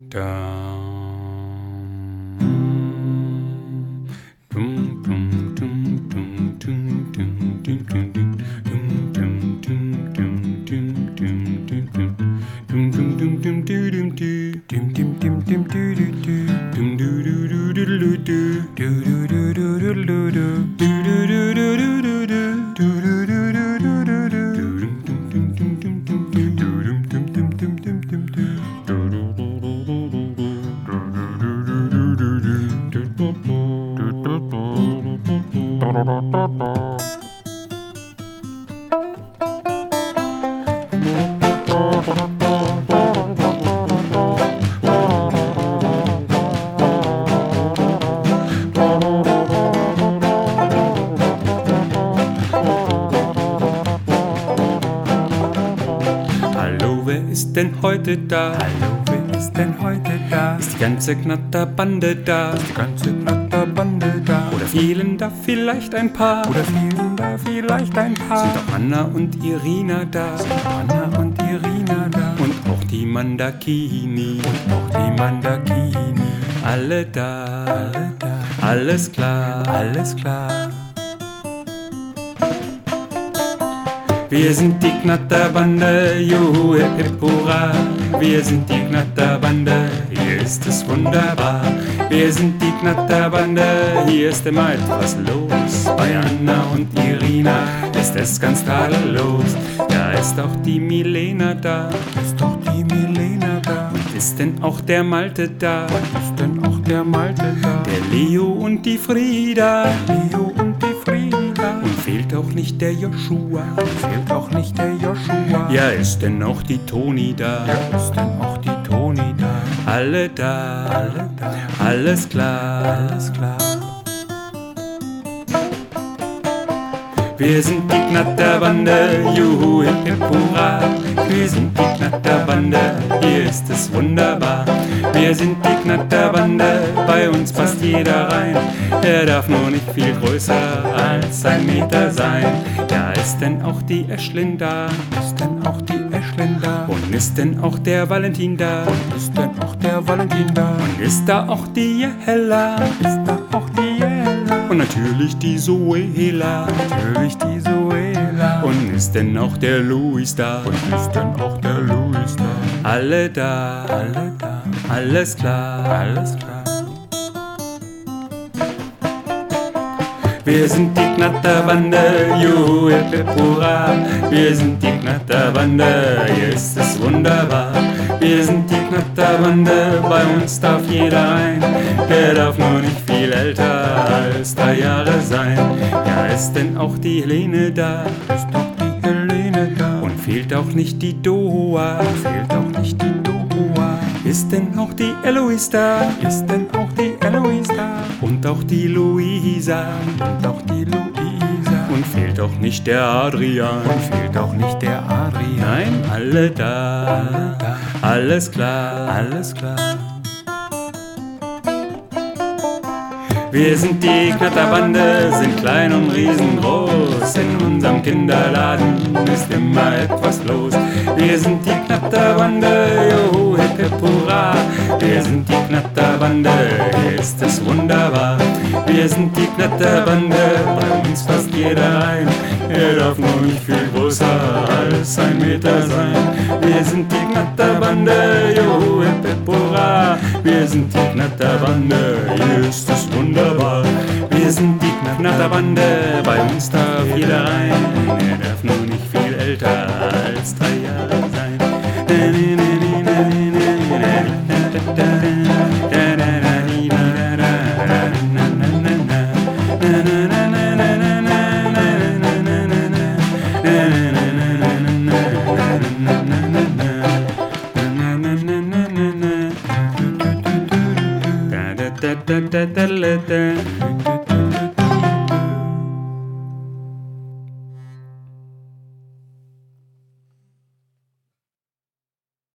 Dum, dum, dum, dum, dum, dum, dum, dum, dum. do do do do do do do Hallo, wer ist denn heute da? Hallo, ist denn heute da? Ist die ganze Knatterbande da? Ist die ganze Knatterbande da? Oder fehlen da vielleicht ein paar? Oder fehlen da vielleicht ein paar? Sind auch Anna und Irina da? Anna und Irina da? Und auch die Mandakini? Und auch die Mandakini? Alle da? Alle da? Alles klar? Alles klar? Wir sind die Knatterbande, juhu, hip, hip, hurra. Wir sind die Knatterbande, hier ist es wunderbar. Wir sind die Knatterbande, hier ist immer etwas los. Bei Anna und Irina ist es ganz tadellos. Da ist auch die Milena da. Ist doch die Milena da? Ist denn auch der Malte da? Ist denn auch der Malte da? Der Leo und die Frieda. Leo fehlt auch nicht der Joshua. Fehlt auch nicht der Joshua? Ja, ist denn auch die Toni da? Ja, ist denn auch die Toni da? Alle da, Alle da? alles klar. Alles klar? Wir sind die Knatterbande, juhu, hip, hip, hurra. Wir sind die Knatterbande, hier ist es wunderbar. Wir sind die Knatterbande, bei uns passt jeder rein. Er darf nur nicht viel größer als ein Meter sein. Da ist denn auch die Eschlin da. Ist denn auch die Eschlin da? Und ist denn auch der Valentin da? Ist denn auch der Valentin da? Und ist da auch die Hella? Ist da auch die Jella? Und natürlich die Zoela. Natürlich die Suela. Und ist denn auch der Luis da? Und ist denn auch der Louis da? Alle da, Alle da? Alles klar. Alles klar? Wir sind die Knatterbande, juhu, hip, hurra. Wir sind die Knatterbande, hier ist es wunderbar. Wir sind die Knatterbande, bei uns darf jeder rein. Der darf nur nicht viel älter als drei Jahre sein. Ja, ist denn auch die Helene da? Ist doch die Helene da? Und fehlt auch nicht die Doa? fehlt auch nicht die Doa? Ist denn auch die Eloise da? Ist denn auch die Eloise da? Und auch die Luisa? Und auch die Luisa? Und fehlt auch nicht der Adrian? Und fehlt auch nicht der Adrian? Nein, alle da. da? Alles klar. Alles klar? Wir sind die Knatterbande, sind klein und riesengroß. In unserem Kinderladen ist immer etwas los. Wir sind die Knatterbande, juhu, hip, hip, hurra. Wir sind die Knatterbande, hier ist es wunderbar. Wir sind die Knatterbande, bei uns passt jeder rein. Er darf nur nicht viel größer als ein Meter sein. Wir sind die Knatterbande, juhu, hip, hip, hurra. Wir sind die Knatterbande, hier ist es wunderbar. Wir sind die Knatterbande, bei uns darf jeder rein. Da